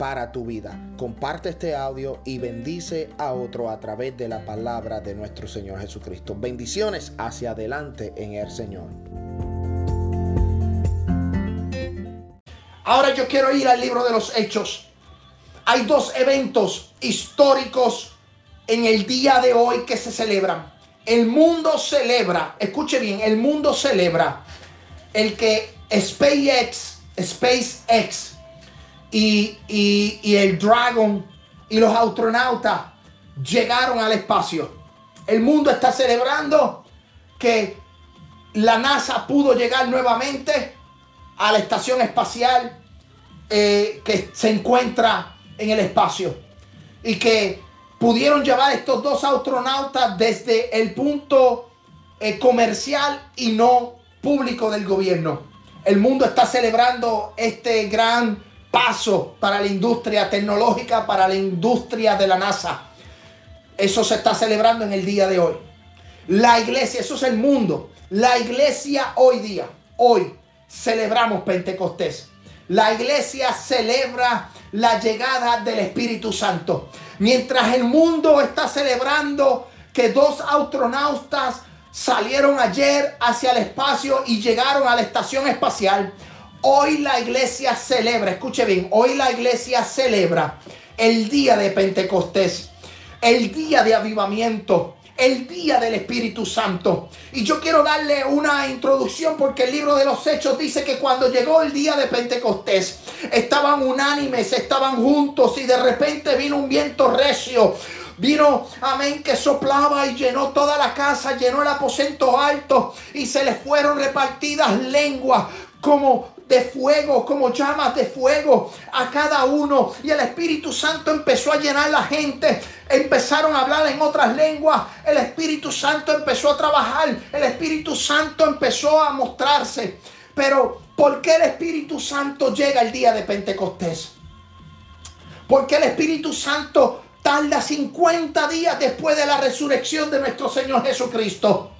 para tu vida. Comparte este audio y bendice a otro a través de la palabra de nuestro Señor Jesucristo. Bendiciones hacia adelante en el Señor. Ahora yo quiero ir al libro de los hechos. Hay dos eventos históricos en el día de hoy que se celebran. El mundo celebra, escuche bien, el mundo celebra el que SpaceX, SpaceX y, el Dragon y los astronautas llegaron al espacio. El mundo está celebrando que la NASA pudo llegar nuevamente a la estación espacial eh, que se encuentra en el espacio y que pudieron llevar estos dos astronautas desde el punto eh, comercial y no público del gobierno. El mundo está celebrando este gran paso para la industria tecnológica, para la industria de la NASA. Eso se está celebrando en el día de hoy. La iglesia, eso es el mundo. La iglesia hoy día, hoy celebramos Pentecostés. La iglesia celebra la llegada del Espíritu Santo. Mientras el mundo está celebrando que dos astronautas salieron ayer hacia el espacio y llegaron a la estación espacial, Hoy la iglesia celebra, escuche bien, hoy la iglesia celebra el día de Pentecostés, el día de avivamiento, el día del Espíritu Santo. Y yo quiero darle una introducción porque el libro de los Hechos dice que cuando llegó el día de Pentecostés, estaban unánimes, estaban juntos y de repente vino un viento recio. Vino, amén, que soplaba y llenó toda la casa, llenó el aposento alto y se les fueron repartidas lenguas como de fuego, como llamas de fuego a cada uno. Y el Espíritu Santo empezó a llenar la gente. Empezaron a hablar en otras lenguas. El Espíritu Santo empezó a trabajar. El Espíritu Santo empezó a mostrarse. Pero, ¿por qué el Espíritu Santo llega el día de Pentecostés? Porque el Espíritu Santo tarda 50 días después de la resurrección de nuestro Señor Jesucristo.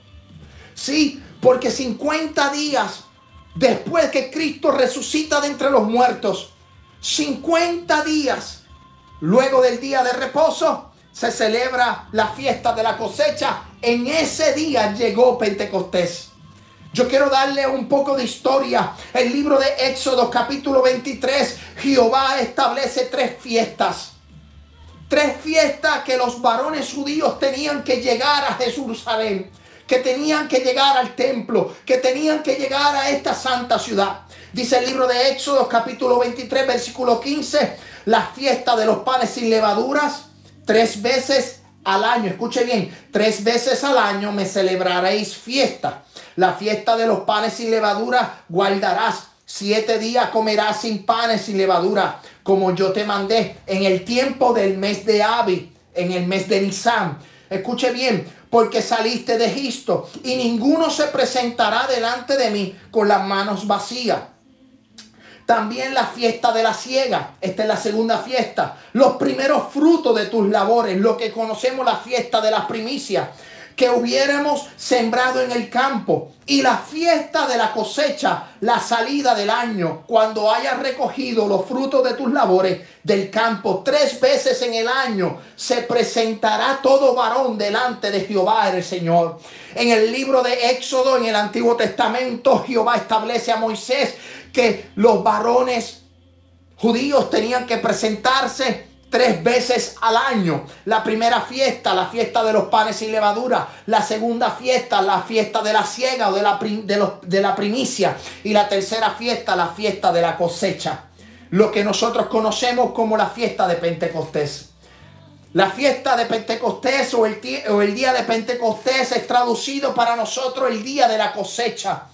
Sí, porque 50 días después que Cristo resucita de entre los muertos, 50 días luego del día de reposo, se celebra la fiesta de la cosecha. En ese día llegó Pentecostés. Yo quiero darle un poco de historia. El libro de Éxodo capítulo 23, Jehová establece tres fiestas. Tres fiestas que los varones judíos tenían que llegar a Jerusalén que tenían que llegar al templo, que tenían que llegar a esta santa ciudad. Dice el libro de Éxodo capítulo 23 versículo 15, la fiesta de los panes sin levaduras, tres veces al año, escuche bien, tres veces al año me celebraréis fiesta. La fiesta de los panes sin levadura guardarás. Siete días comerás sin panes sin levadura, como yo te mandé en el tiempo del mes de Abi, en el mes de Nisan. Escuche bien, porque saliste de Egipto, y ninguno se presentará delante de mí con las manos vacías. También la fiesta de la siega, esta es la segunda fiesta. Los primeros frutos de tus labores, lo que conocemos la fiesta de las primicias que hubiéramos sembrado en el campo y la fiesta de la cosecha, la salida del año, cuando hayas recogido los frutos de tus labores del campo tres veces en el año, se presentará todo varón delante de Jehová el Señor. En el libro de Éxodo, en el Antiguo Testamento, Jehová establece a Moisés que los varones judíos tenían que presentarse tres veces al año. La primera fiesta, la fiesta de los panes sin levadura. La segunda fiesta, la fiesta de la siega o de la, de, de la primicia. Y la tercera fiesta, la fiesta de la cosecha. Lo que nosotros conocemos como la fiesta de Pentecostés. La fiesta de Pentecostés o el, o el día de Pentecostés es traducido para nosotros el día de la cosecha.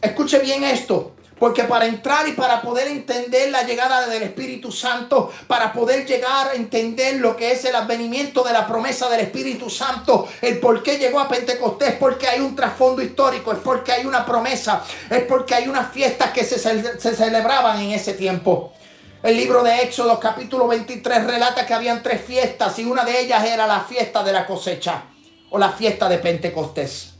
Escuche bien esto. Porque para entrar y para poder entender la llegada del Espíritu Santo, para poder llegar a entender lo que es el advenimiento de la promesa del Espíritu Santo, el por qué llegó a Pentecostés, porque hay un trasfondo histórico, es porque hay una promesa, es porque hay unas fiestas que se, celebraban en ese tiempo. El libro de Éxodo capítulo 23 relata que habían tres fiestas y una de ellas era la fiesta de la cosecha o la fiesta de Pentecostés,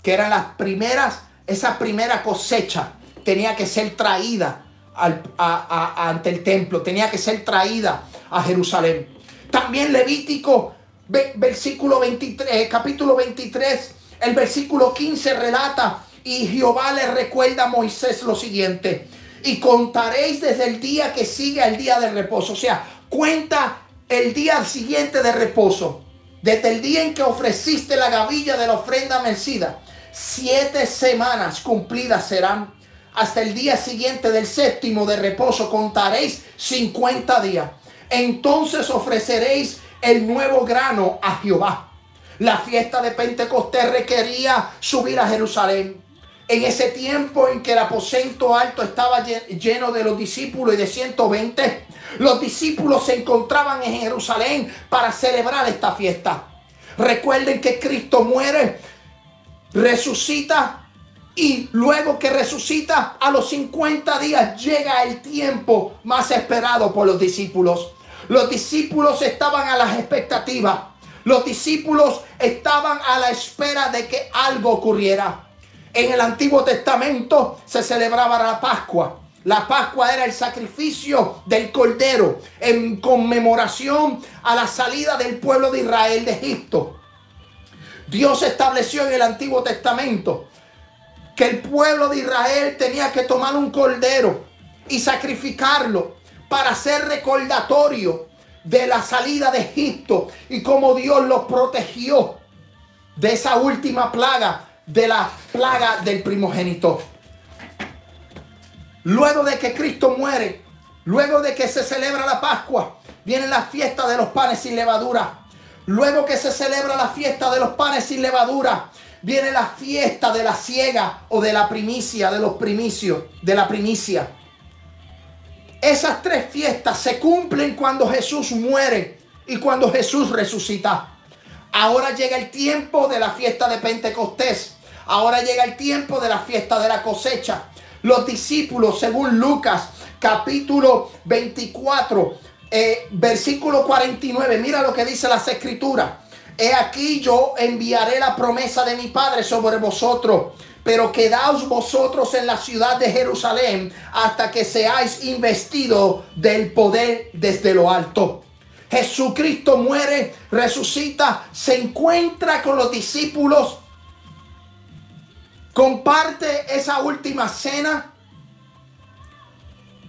que eran las primeras, esa primera cosecha tenía que ser traída ante el templo, tenía que ser traída a Jerusalén. También Levítico, versículo 23, eh, capítulo 23, el versículo 15 relata y Jehová le recuerda a Moisés lo siguiente, y contaréis desde el día que sigue al día del reposo, o sea, cuenta el día siguiente de reposo, desde el día en que ofreciste la gavilla de la ofrenda mercida, siete semanas cumplidas serán hasta el día siguiente del séptimo de reposo contaréis 50 días. Entonces ofreceréis el nuevo grano a Jehová. La fiesta de Pentecostés requería subir a Jerusalén. En ese tiempo en que el aposento alto estaba lleno de los discípulos y de 120, los discípulos se encontraban en Jerusalén para celebrar esta fiesta. Recuerden que Cristo muere, resucita y luego que resucita a los 50 días llega el tiempo más esperado por los discípulos. Los discípulos estaban a las expectativas. Los discípulos estaban a la espera de que algo ocurriera. En el Antiguo Testamento se celebraba la Pascua. La Pascua era el sacrificio del Cordero en conmemoración a la salida del pueblo de Israel de Egipto. Dios estableció en el Antiguo Testamento que el pueblo de Israel tenía que tomar un cordero y sacrificarlo para ser recordatorio de la salida de Egipto y cómo Dios los protegió de esa última plaga, de la plaga del primogénito. Luego de que Cristo muere, luego de que se celebra la Pascua, viene la fiesta de los panes sin levadura. Luego que se celebra la fiesta de los panes sin levadura, viene la fiesta de la ciega o de la primicia, de los primicios, de la primicia. Esas tres fiestas se cumplen cuando Jesús muere y cuando Jesús resucita. Ahora llega el tiempo de la fiesta de Pentecostés. Ahora llega el tiempo de la fiesta de la cosecha. Los discípulos, según Lucas capítulo 24, eh, versículo 49, mira lo que dice las escrituras. He aquí yo enviaré la promesa de mi Padre sobre vosotros. Pero quedaos vosotros en la ciudad de Jerusalén hasta que seáis investidos del poder desde lo alto. Jesucristo muere, resucita, se encuentra con los discípulos, comparte esa última cena,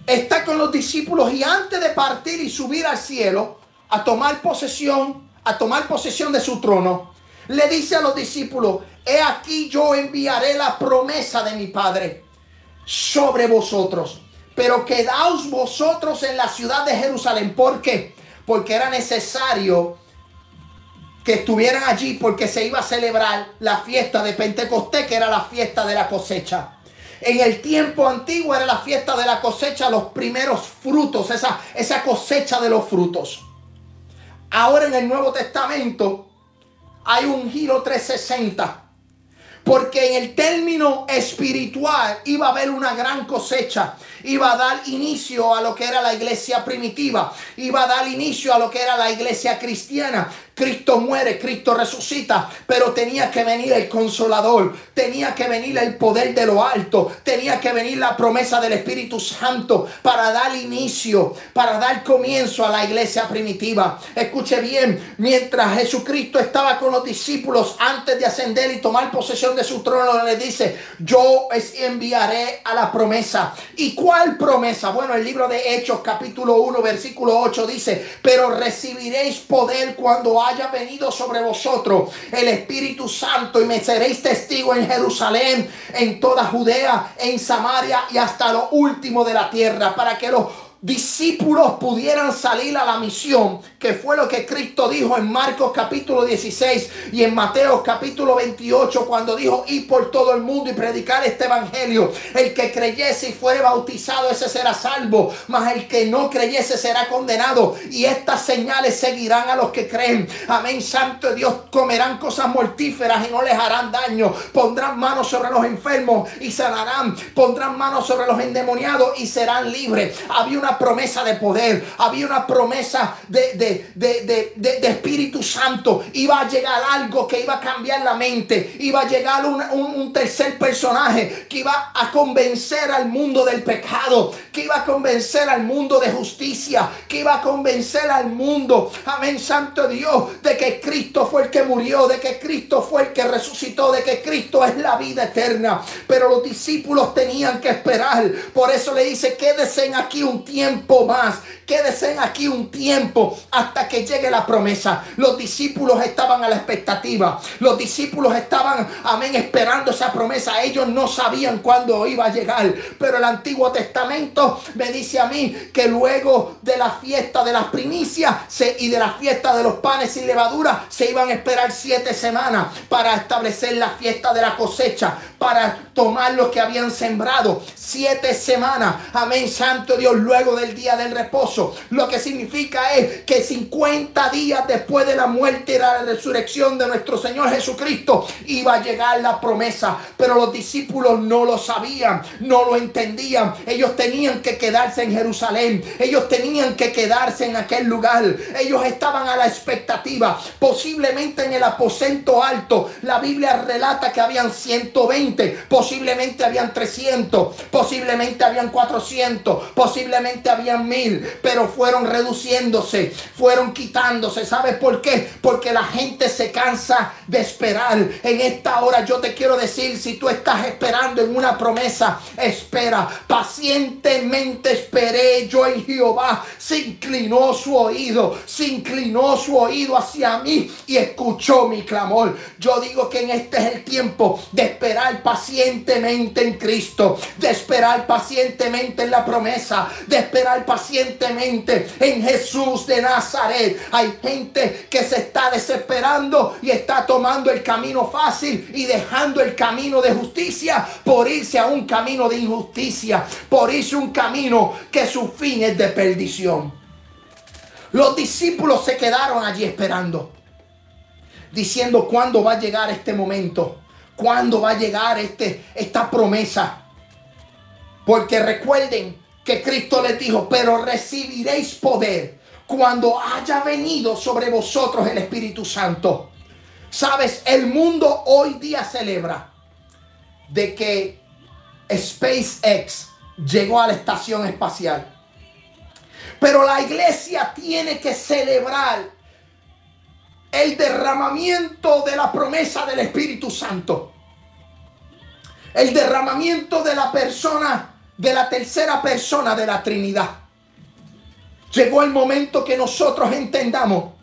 está con los discípulos y antes de partir y subir al cielo a tomar posesión a tomar posesión de su trono, le dice a los discípulos, he aquí yo enviaré la promesa de mi Padre sobre vosotros, pero quedaos vosotros en la ciudad de Jerusalén. ¿Por qué? Porque era necesario que estuvieran allí porque se iba a celebrar la fiesta de Pentecostés, que era la fiesta de la cosecha. En el tiempo antiguo era la fiesta de la cosecha, los primeros frutos, esa, esa cosecha de los frutos. Ahora en el Nuevo Testamento hay un giro 360. Porque en el término espiritual iba a haber una gran cosecha iba a dar inicio a lo que era la iglesia primitiva, iba a dar inicio a lo que era la iglesia cristiana. Cristo muere, Cristo resucita, pero tenía que venir el consolador, tenía que venir el poder de lo alto, tenía que venir la promesa del Espíritu Santo para dar inicio, para dar comienzo a la iglesia primitiva. Escuche bien, mientras Jesucristo estaba con los discípulos antes de ascender y tomar posesión de su trono, le dice, yo enviaré a la promesa. ¿Y ¿Cuál promesa? Bueno, el libro de Hechos capítulo 1 versículo 8 dice, pero recibiréis poder cuando haya venido sobre vosotros el Espíritu Santo y me seréis testigo en Jerusalén, en toda Judea, en Samaria y hasta lo último de la tierra, para que los discípulos pudieran salir a la misión, que fue lo que Cristo dijo en Marcos capítulo 16 y en Mateo capítulo 28, cuando dijo, ir por todo el mundo y predicar este evangelio. El que creyese y fuere bautizado, ese será salvo, mas el que no creyese será condenado. Y estas señales seguirán a los que creen. Amén, Santo Dios, comerán cosas mortíferas y no les harán daño. Pondrán manos sobre los enfermos y sanarán. Pondrán manos sobre los endemoniados y serán libres. Había una promesa de poder, había una promesa de, de, de, de, Espíritu Santo. Iba a llegar algo que iba a cambiar la mente. Iba a llegar un, un tercer personaje que iba a convencer al mundo del pecado, que iba a convencer al mundo de justicia, que iba a convencer al mundo, amén, Santo Dios, de que Cristo fue el que murió, de que Cristo fue el que resucitó, de que Cristo es la vida eterna. Pero los discípulos tenían que esperar. Por eso le dice, quédese aquí un tiempo más. Quédese aquí un tiempo hasta que llegue la promesa. Los discípulos estaban a la expectativa. Los discípulos estaban, amén, esperando esa promesa. Ellos no sabían cuándo iba a llegar. Pero el Antiguo Testamento me dice a mí que luego de la fiesta de las primicias y de la fiesta de los panes sin levadura se iban a esperar siete semanas para establecer la fiesta de la cosecha, para tomar lo que habían sembrado. Siete semanas, amén, Santo Dios, luego del día del reposo. Lo que significa es que 50 días después de la muerte y la resurrección de nuestro Señor Jesucristo iba a llegar la promesa. Pero los discípulos no lo sabían, no lo entendían. Ellos tenían que quedarse en Jerusalén. Ellos tenían que quedarse en aquel lugar. Ellos estaban a la expectativa. Posiblemente en el aposento alto. La Biblia relata que habían 120. Posiblemente habían 300. Posiblemente habían 400. Posiblemente habían mil. Pero fueron reduciéndose. Fueron quitándose. ¿Sabes por qué? Porque la gente se cansa de esperar. En esta hora yo te quiero decir, si tú estás esperando en una promesa, espera. Pacientemente esperé yo en Jehová. Se inclinó su oído. Se inclinó su oído hacia mí y escuchó mi clamor. Yo digo que en este es el tiempo de esperar pacientemente en Cristo. De esperar pacientemente en la promesa. De esperar pacientemente en Jesús de Nazaret. Hay gente que se está desesperando y está tomando el camino fácil y dejando el camino de justicia por irse a un camino de injusticia, por irse un camino que su fin es de perdición. Los discípulos se quedaron allí esperando, diciendo cuándo va a llegar este momento, cuándo va a llegar este, esta promesa. Porque recuerden que Cristo les dijo, pero recibiréis poder cuando haya venido sobre vosotros el Espíritu Santo. Sabes, el mundo hoy día celebra de que SpaceX llegó a la estación espacial. Pero la iglesia tiene que celebrar el derramamiento de la promesa del Espíritu Santo. El derramamiento de la persona, de la tercera persona de la Trinidad. Llegó el momento que nosotros entendamos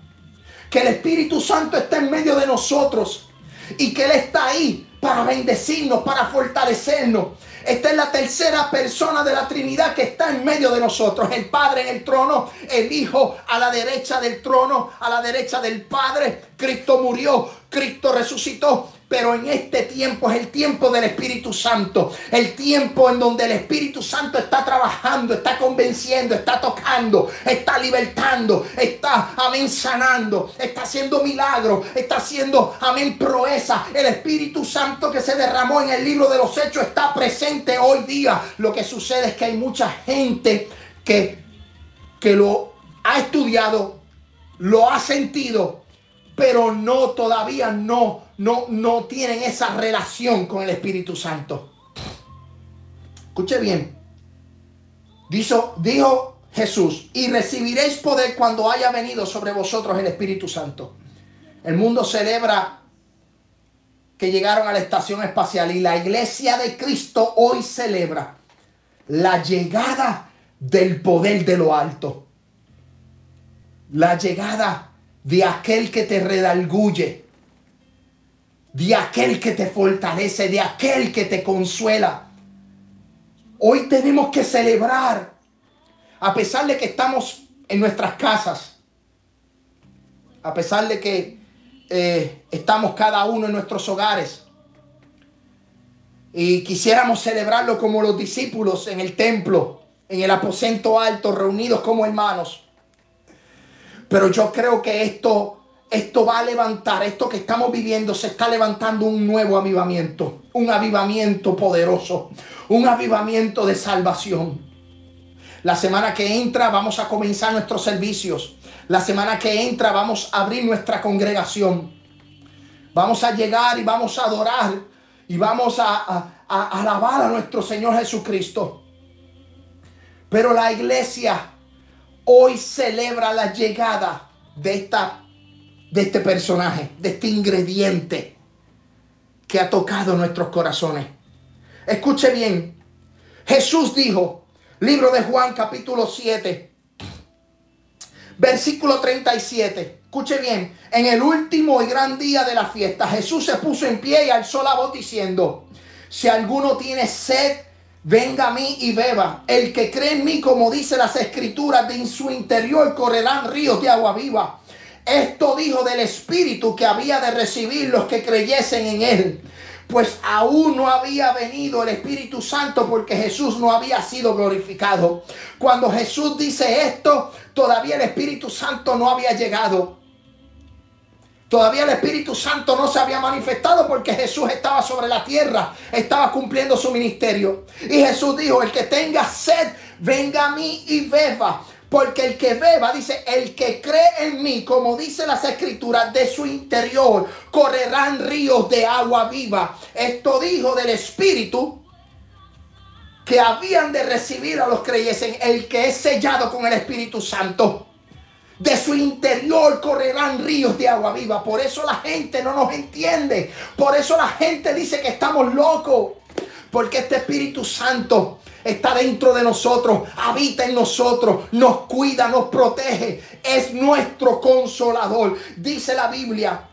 que el Espíritu Santo está en medio de nosotros y que Él está ahí para bendecirnos, para fortalecernos. Esta es la tercera persona de la Trinidad que está en medio de nosotros. El Padre en el trono, el Hijo a la derecha del trono, a la derecha del Padre. Cristo murió, Cristo resucitó pero en este tiempo es el tiempo del Espíritu Santo. El tiempo en donde el Espíritu Santo está trabajando, está convenciendo, está tocando, está libertando, está, amén, sanando, está haciendo milagros, está haciendo, amén, proeza. El Espíritu Santo que se derramó en el libro de los Hechos está presente hoy día. Lo que sucede es que hay mucha gente que, que lo ha estudiado, lo ha sentido, pero no, todavía no no, no tienen esa relación con el Espíritu Santo. Escuche bien. Dijo, dijo Jesús, y recibiréis poder cuando haya venido sobre vosotros el Espíritu Santo. El mundo celebra que llegaron a la estación espacial y la iglesia de Cristo hoy celebra la llegada del poder de lo alto. La llegada de aquel que te redalguye de aquel que te fortalece, de aquel que te consuela. Hoy tenemos que celebrar a pesar de que estamos en nuestras casas, a pesar de que eh, estamos cada uno en nuestros hogares, y quisiéramos celebrarlo como los discípulos en el templo, en el aposento alto, reunidos como hermanos. Pero yo creo que esto, esto va a levantar, esto que estamos viviendo, se está levantando un nuevo avivamiento, un avivamiento poderoso, un avivamiento de salvación. La semana que entra vamos a comenzar nuestros servicios. La semana que entra vamos a abrir nuestra congregación. Vamos a llegar y vamos a adorar y vamos a, a alabar a nuestro Señor Jesucristo. Pero la iglesia hoy celebra la llegada de, esta, de este personaje, de este ingrediente que ha tocado nuestros corazones. Escuche bien, Jesús dijo, libro de Juan capítulo 7, versículo 37. Escuche bien, en el último y gran día de la fiesta, Jesús se puso en pie y alzó la voz diciendo, si alguno tiene sed, venga a mí y beba. El que cree en mí, como dice las escrituras, de en su interior correrán ríos de agua viva. Esto dijo del Espíritu que había de recibir los que creyesen en él. Pues aún no había venido el Espíritu Santo porque Jesús no había sido glorificado. Cuando Jesús dice esto, todavía el Espíritu Santo no había llegado. Todavía el Espíritu Santo no se había manifestado porque Jesús estaba sobre la tierra, estaba cumpliendo su ministerio. Y Jesús dijo, el que tenga sed, venga a mí y beba. Porque el que beba, dice, el que cree en mí, como dice las escrituras, de su interior correrán ríos de agua viva. Esto dijo del Espíritu que habían de recibir a los creyentes, el que es sellado con el Espíritu Santo. De su interior correrán ríos de agua viva. Por eso la gente no nos entiende. Por eso la gente dice que estamos locos. Porque este Espíritu Santo está dentro de nosotros, habita en nosotros, nos cuida, nos protege. Es nuestro consolador. Dice la Biblia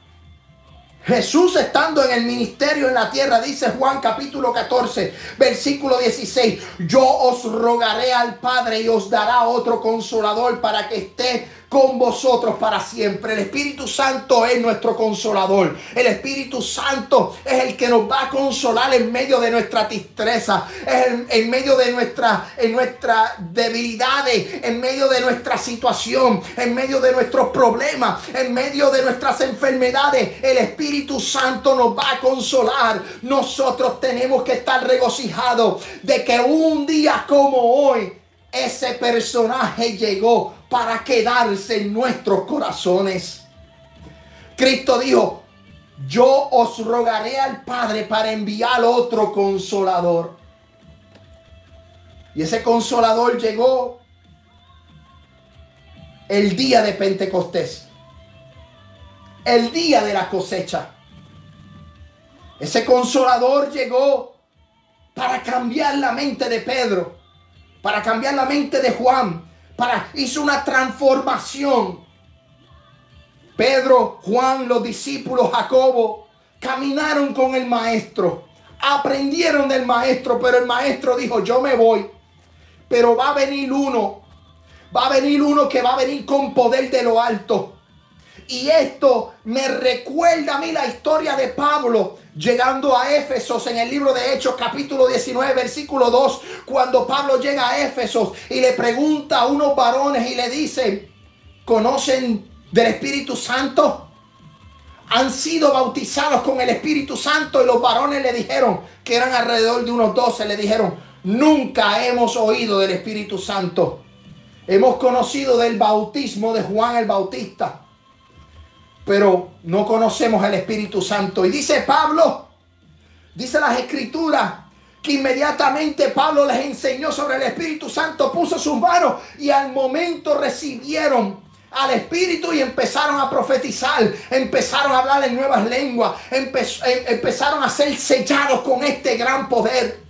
Jesús estando en el ministerio en la tierra, dice Juan capítulo 14, versículo 16, yo os rogaré al Padre y os dará otro consolador para que esté con vosotros para siempre. El Espíritu Santo es nuestro consolador. El Espíritu Santo es el que nos va a consolar en medio de nuestra tristeza, en, medio de nuestra, nuestras debilidades, en medio de nuestra situación, en medio de nuestros problemas, en medio de nuestras enfermedades. El Espíritu Santo nos va a consolar. Nosotros tenemos que estar regocijados de que un día como hoy ese personaje llegó para quedarse en nuestros corazones. Cristo dijo, yo os rogaré al Padre para enviar otro consolador. Y ese consolador llegó el día de Pentecostés, el día de la cosecha. Ese consolador llegó para cambiar la mente de Pedro para cambiar la mente de Juan, para hizo una transformación. Pedro, Juan, los discípulos, Jacobo, caminaron con el maestro, aprendieron del maestro, pero el maestro dijo, yo me voy, pero va a venir uno, va a venir uno que va a venir con poder de lo alto. Y esto me recuerda a mí la historia de Pablo llegando a Éfesos en el libro de Hechos capítulo 19 versículo 2, cuando Pablo llega a Éfesos y le pregunta a unos varones y le dice, ¿conocen del Espíritu Santo? Han sido bautizados con el Espíritu Santo y los varones le dijeron, que eran alrededor de unos 12, le dijeron, nunca hemos oído del Espíritu Santo. Hemos conocido del bautismo de Juan el Bautista pero no conocemos el Espíritu Santo. Y dice Pablo, dice las escrituras, que inmediatamente Pablo les enseñó sobre el Espíritu Santo, puso sus manos y al momento recibieron al Espíritu y empezaron a profetizar, empezaron a hablar en nuevas lenguas, em, empezaron a ser sellados con este gran poder.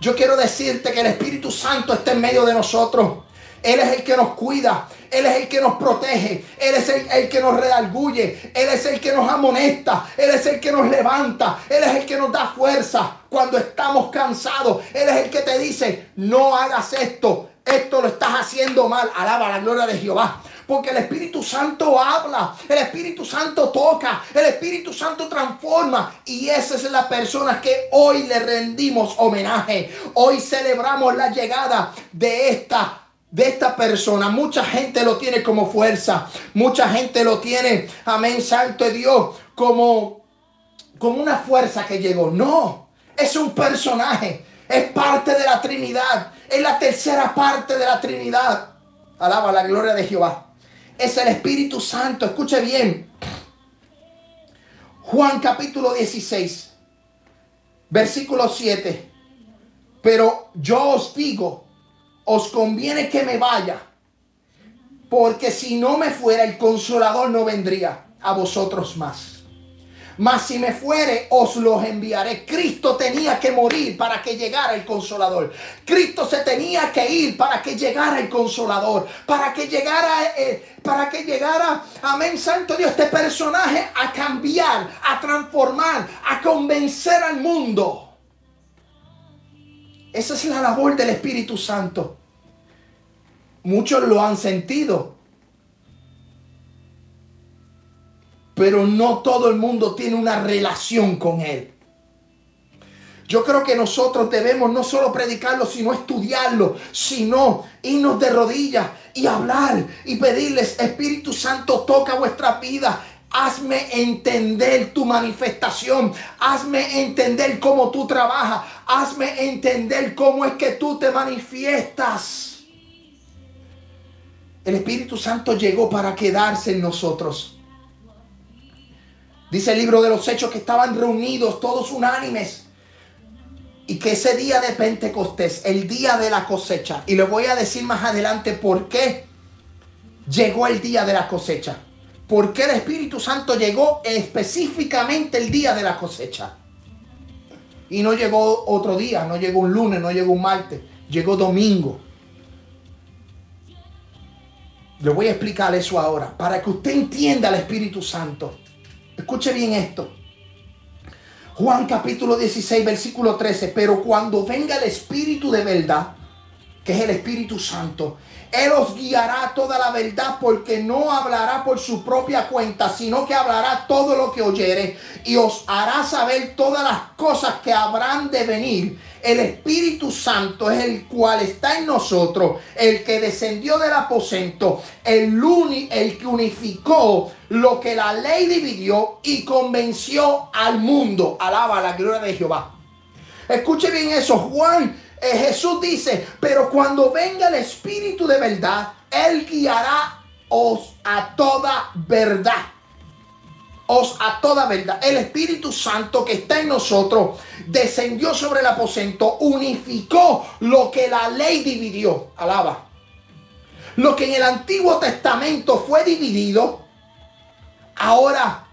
Yo quiero decirte que el Espíritu Santo está en medio de nosotros. Él es el que nos cuida. Él es el que nos protege. Él es el, que nos redarguye. Él es el que nos amonesta. Él es el que nos levanta. Él es el que nos da fuerza cuando estamos cansados. Él es el que te dice, no hagas esto. esto lo estás haciendo mal. Alaba la gloria de Jehová. Porque el Espíritu Santo habla, el Espíritu Santo toca, el Espíritu Santo transforma. Y esa es la persona que hoy le rendimos homenaje. Hoy celebramos la llegada de esta de esta persona. Mucha gente lo tiene como fuerza. Mucha gente lo tiene, amén, santo Dios, como, como una fuerza que llegó. No, es un personaje. Es parte de la Trinidad. Es la tercera parte de la Trinidad. Alaba la gloria de Jehová. Es el Espíritu Santo. Escuche bien. Juan capítulo 16, versículo 7. Pero yo os digo, os conviene que me vaya, porque si no me fuera, el consolador no vendría a vosotros más. Mas si me fuere, os los enviaré. Cristo tenía que morir para que llegara el consolador. Cristo se tenía que ir para que llegara el consolador. Para que llegara, eh, para que llegara, amén, santo Dios, este personaje a cambiar, a transformar, a convencer al mundo. Esa es la labor del Espíritu Santo. Muchos lo han sentido. Pero no todo el mundo tiene una relación con Él. Yo creo que nosotros debemos no solo predicarlo, sino estudiarlo, sino irnos de rodillas y hablar y pedirles, Espíritu Santo, toca vuestra vida. Hazme entender tu manifestación. Hazme entender cómo tú trabajas. Hazme entender cómo es que tú te manifiestas. El Espíritu Santo llegó para quedarse en nosotros. Dice el libro de los Hechos que estaban reunidos todos unánimes. Y que ese día de Pentecostés, el día de la cosecha, y le voy a decir más adelante por qué llegó el día de la cosecha. ¿Por qué el Espíritu Santo llegó específicamente el día de la cosecha? Y no llegó otro día, no llegó un lunes, no llegó un martes, llegó domingo. Le voy a explicar eso ahora, para que usted entienda el Espíritu Santo. Escuche bien esto. Juan capítulo 16, versículo 13. Pero cuando venga el Espíritu de verdad, que es el Espíritu Santo, él os guiará toda la verdad porque no hablará por su propia cuenta, sino que hablará todo lo que oyere y os hará saber todas las cosas que habrán de venir. El Espíritu Santo es el cual está en nosotros, el que descendió del aposento, el, uni, el que unificó lo que la ley dividió y convenció al mundo. Alaba la gloria de Jehová. Escuche bien eso, Juan eh, Jesús dice, pero cuando venga el Espíritu de verdad, Él guiará os a toda verdad. Os a toda verdad. El Espíritu Santo que está en nosotros descendió sobre el aposento, unificó lo que la ley dividió. Alaba. Lo que en el Antiguo Testamento fue dividido, ahora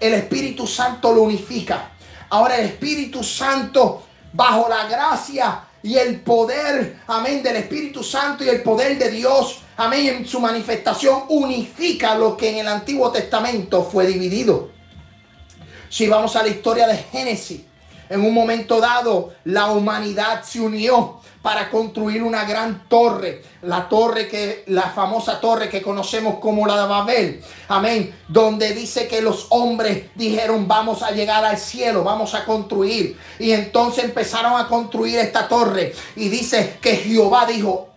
el Espíritu Santo lo unifica. Ahora el Espíritu Santo, bajo la gracia y el poder, amén, del Espíritu Santo y el poder de Dios, amén, en su manifestación unifica lo que en el Antiguo Testamento fue dividido. Si vamos a la historia de Génesis, en un momento dado la humanidad se unió para construir una gran torre, la torre que la famosa torre que conocemos como la de Babel. Amén, donde dice que los hombres dijeron, "Vamos a llegar al cielo, vamos a construir." Y entonces empezaron a construir esta torre y dice que Jehová dijo,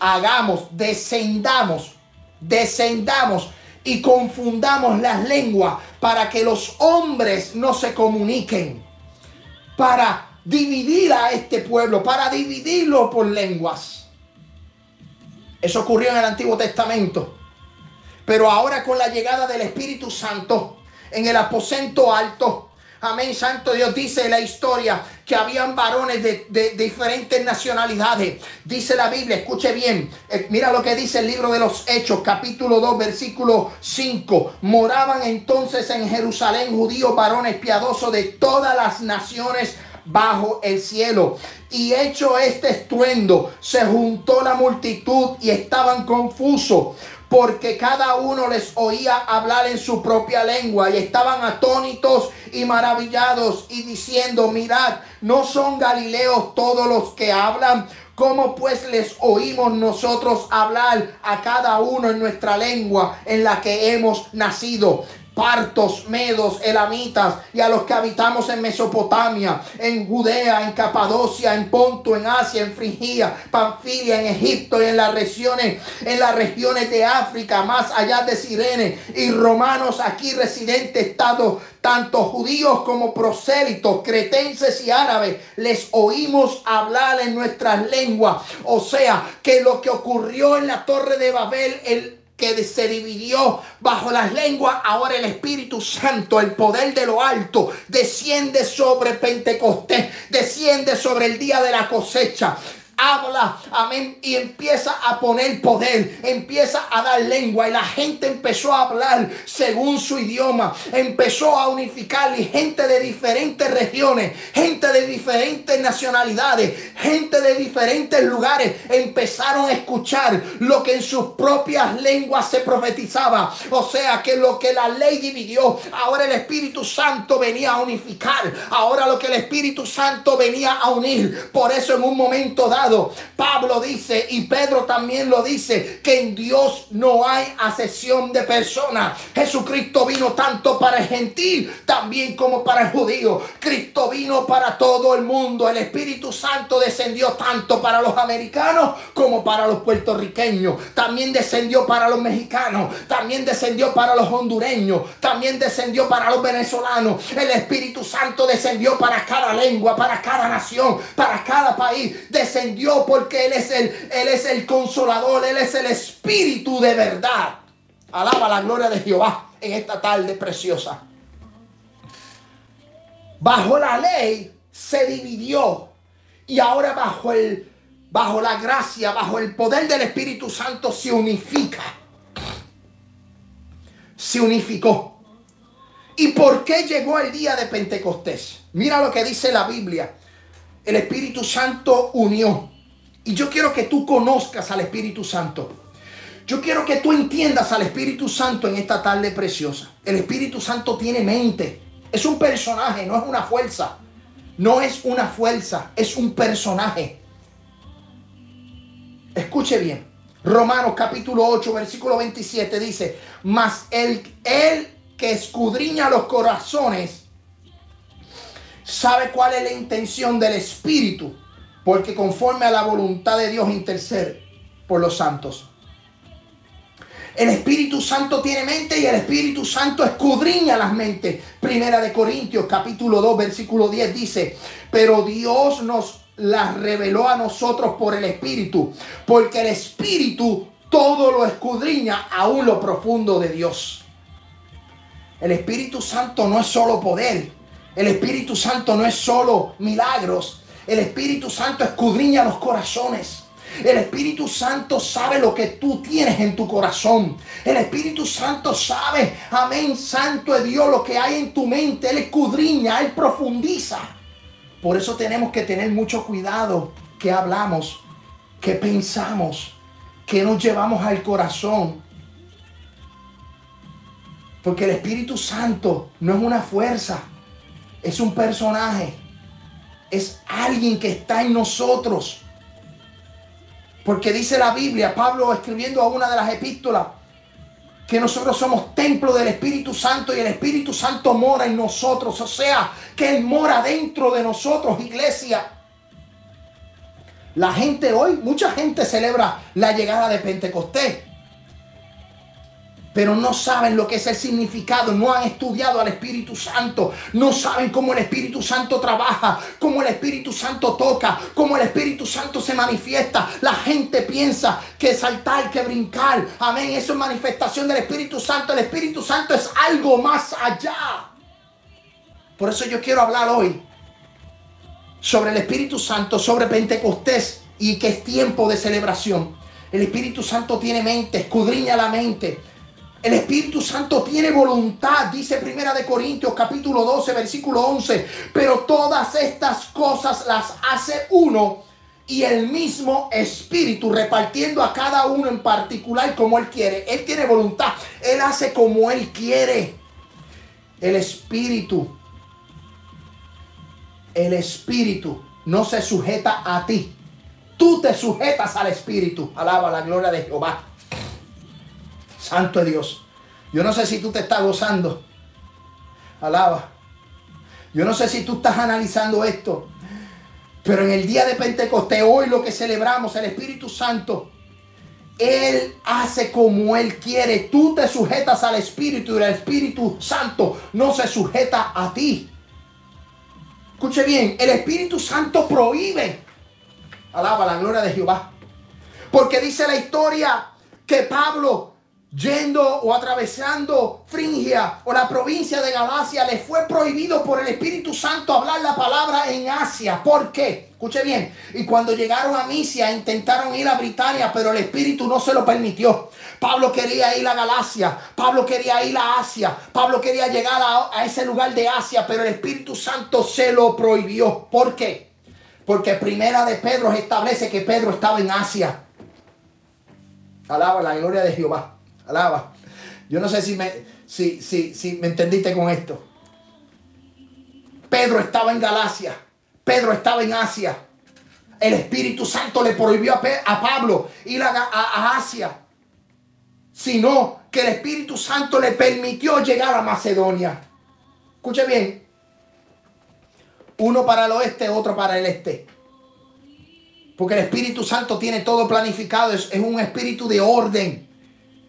"Hagamos, descendamos, descendamos y confundamos las lenguas para que los hombres no se comuniquen." Para dividir a este pueblo, para dividirlo por lenguas. Eso ocurrió en el Antiguo Testamento. Pero ahora con la llegada del Espíritu Santo en el aposento alto, Amén, Santo Dios. Dice la historia que habían varones de, diferentes nacionalidades. Dice la Biblia, escuche bien. Eh, mira lo que dice el libro de los Hechos, capítulo 2, versículo 5. Moraban entonces en Jerusalén judíos varones piadosos de todas las naciones bajo el cielo. Y hecho este estruendo, se juntó la multitud y estaban confusos porque cada uno les oía hablar en su propia lengua y estaban atónitos y maravillados y diciendo, mirad, ¿no son galileos todos los que hablan? ¿Cómo pues les oímos nosotros hablar a cada uno en nuestra lengua en la que hemos nacido? Partos, medos, elamitas y a los que habitamos en Mesopotamia, en Judea, en Capadocia, en Ponto, en Asia, en Frigia, Panfilia, en Egipto y en las regiones, en las regiones de África, más allá de Sirene y romanos aquí residentes, estado tanto judíos como prosélitos, cretenses y árabes, les oímos hablar en nuestras lenguas. O sea, que lo que ocurrió en la torre de Babel, el que se dividió bajo las lenguas, ahora el Espíritu Santo, el poder de lo alto, desciende sobre Pentecostés, desciende sobre el día de la cosecha habla, amén, y empieza a poner poder, empieza a dar lengua y la gente empezó a hablar según su idioma, empezó a unificar y gente de diferentes regiones, gente de diferentes nacionalidades, gente de diferentes lugares empezaron a escuchar lo que en sus propias lenguas se profetizaba, o sea que lo que la ley dividió, ahora el Espíritu Santo venía a unificar, ahora lo que el Espíritu Santo venía a unir, por eso en un momento dado Pablo dice y Pedro también lo dice que en Dios no hay asesión de personas. Jesucristo vino tanto para el gentil también como para el judío. Cristo vino para todo el mundo. El Espíritu Santo descendió tanto para los americanos como para los puertorriqueños. También descendió para los mexicanos. También descendió para los hondureños. También descendió para los venezolanos. El Espíritu Santo descendió para cada lengua, para cada nación, para cada país. Descendió porque Él es, el, Él es el consolador, Él es el Espíritu de verdad. Alaba la gloria de Jehová en esta tarde preciosa. Bajo la ley se dividió y ahora bajo el bajo la gracia, bajo el poder del Espíritu Santo se unifica. Se unificó. ¿Y por qué llegó el día de Pentecostés? Mira lo que dice la Biblia. El Espíritu Santo unió. Y yo quiero que tú conozcas al Espíritu Santo. Yo quiero que tú entiendas al Espíritu Santo en esta tarde preciosa. El Espíritu Santo tiene mente. Es un personaje, no es una fuerza. No es una fuerza, es un personaje. Escuche bien. Romanos capítulo 8, versículo 27 dice, mas el, el que escudriña los corazones sabe cuál es la intención del Espíritu porque conforme a la voluntad de Dios intercede por los santos. El Espíritu Santo tiene mente y el Espíritu Santo escudriña las mentes. Primera de Corintios capítulo 2 versículo 10 dice, pero Dios nos las reveló a nosotros por el Espíritu, porque el Espíritu todo lo escudriña aún lo profundo de Dios. El Espíritu Santo no es solo poder, el Espíritu Santo no es solo milagros, el Espíritu Santo escudriña los corazones. El Espíritu Santo sabe lo que tú tienes en tu corazón. El Espíritu Santo sabe, amén, Santo de Dios, lo que hay en tu mente. Él escudriña, Él profundiza. Por eso tenemos que tener mucho cuidado que hablamos, que pensamos, que nos llevamos al corazón. Porque el Espíritu Santo no es una fuerza, es un personaje es alguien que está en nosotros. Porque dice la Biblia, Pablo escribiendo a una de las epístolas, que nosotros somos templo del Espíritu Santo y el Espíritu Santo mora en nosotros. O sea, que Él mora dentro de nosotros, iglesia. La gente hoy, mucha gente celebra la llegada de Pentecostés pero no saben lo que es el significado, no han estudiado al Espíritu Santo, no saben cómo el Espíritu Santo trabaja, cómo el Espíritu Santo toca, cómo el Espíritu Santo se manifiesta. La gente piensa que saltar, que brincar, amén, eso es manifestación del Espíritu Santo. El Espíritu Santo es algo más allá. Por eso yo quiero hablar hoy sobre el Espíritu Santo, sobre Pentecostés y que es tiempo de celebración. El Espíritu Santo tiene mente, escudriña la mente el Espíritu Santo tiene voluntad, dice Primera de Corintios capítulo 12 versículo 11, pero todas estas cosas las hace uno y el mismo espíritu repartiendo a cada uno en particular como él quiere. Él tiene voluntad, él hace como él quiere. El espíritu, el espíritu no se sujeta a ti. Tú te sujetas al espíritu. Alaba la gloria de Jehová. Santo es Dios. Yo no sé si tú te estás gozando. Alaba. Yo no sé si tú estás analizando esto. Pero en el día de Pentecostés, hoy lo que celebramos, el Espíritu Santo, Él hace como Él quiere. Tú te sujetas al Espíritu y el Espíritu Santo no se sujeta a ti. Escuche bien, el Espíritu Santo prohíbe. Alaba la gloria de Jehová. Porque dice la historia que Pablo yendo o atravesando Fringia o la provincia de Galacia, le fue prohibido por el Espíritu Santo hablar la palabra en Asia. ¿Por qué? Escuche bien. Y cuando llegaron a Misia, intentaron ir a Britania, pero el Espíritu no se lo permitió. Pablo quería ir a Galacia, Pablo quería ir a Asia, Pablo quería llegar a, a ese lugar de Asia, pero el Espíritu Santo se lo prohibió. ¿Por qué? Porque primera de Pedro establece que Pedro estaba en Asia. Alaba la gloria de Jehová. Yo no sé si me, si, si, si me entendiste con esto. Pedro estaba en Galacia. Pedro estaba en Asia. El Espíritu Santo le prohibió a, Pablo ir a, a Asia. Sino que el Espíritu Santo le permitió llegar a Macedonia. Escuche bien. Uno para el oeste, otro para el este. Porque el Espíritu Santo tiene todo planificado. Es, es un espíritu de orden.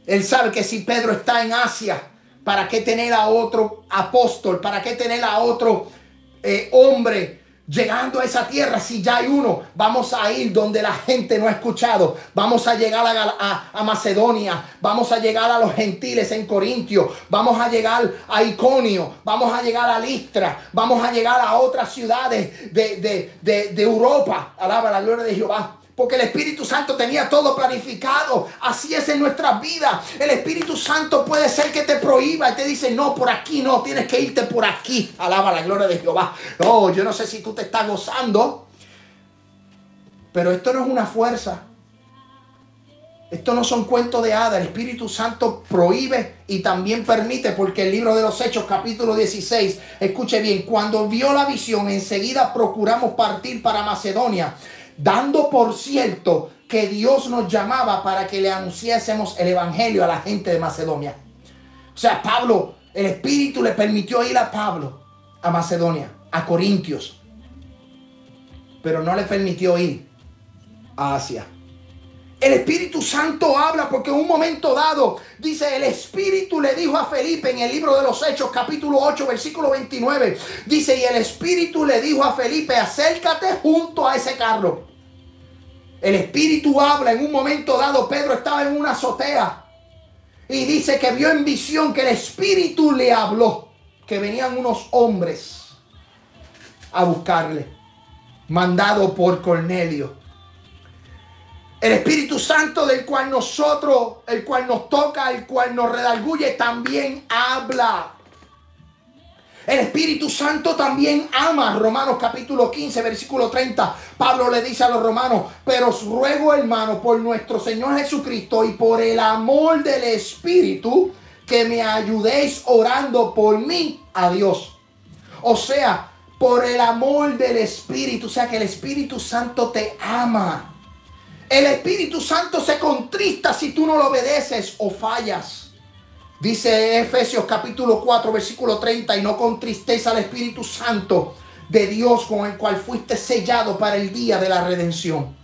Él sabe que si Pedro está en Asia, ¿para qué tener a otro apóstol? ¿Para qué tener a otro eh, hombre llegando a esa tierra si ya hay uno? Vamos a ir donde la gente no ha escuchado. Vamos a llegar a, Macedonia. Vamos a llegar a los gentiles en Corintio. Vamos a llegar a Iconio. Vamos a llegar a Listra. Vamos a llegar a otras ciudades de, de, de, de Europa. Alaba la gloria de Jehová. Porque el Espíritu Santo tenía todo planificado. Así es en nuestras vidas. El Espíritu Santo puede ser que te prohíba y te dice, no, por aquí no, tienes que irte por aquí. Alaba la gloria de Jehová. No, yo no sé si tú te estás gozando. Pero esto no es una fuerza. Esto no son cuentos de hadas. El Espíritu Santo prohíbe y también permite, porque el libro de los Hechos, capítulo 16, escuche bien, cuando vio la visión, enseguida procuramos partir para Macedonia dando por cierto que Dios nos llamaba para que le anunciásemos el Evangelio a la gente de Macedonia. O sea, Pablo, el Espíritu le permitió ir a Pablo a Macedonia, a Corintios, pero no le permitió ir a Asia. El Espíritu Santo habla porque en un momento dado, dice, el Espíritu le dijo a Felipe en el libro de los Hechos, capítulo 8, versículo 29, dice, y el Espíritu le dijo a Felipe, acércate junto a ese carro. El Espíritu habla en un momento dado, Pedro estaba en una azotea y dice que vio en visión que el Espíritu le habló, que venían unos hombres a buscarle, mandado por Cornelio. El Espíritu Santo del cual nosotros, el cual nos toca, el cual nos redarguye, también habla. El Espíritu Santo también ama. Romanos capítulo 15, versículo 30. Pablo le dice a los romanos, pero os ruego hermano por nuestro Señor Jesucristo y por el amor del Espíritu, que me ayudéis orando por mí a Dios. O sea, por el amor del Espíritu. O sea, que el Espíritu Santo te ama. El Espíritu Santo se contrista si tú no lo obedeces o fallas. Dice Efesios capítulo 4 versículo 30 y no contristéis al Espíritu Santo de Dios con el cual fuiste sellado para el día de la redención.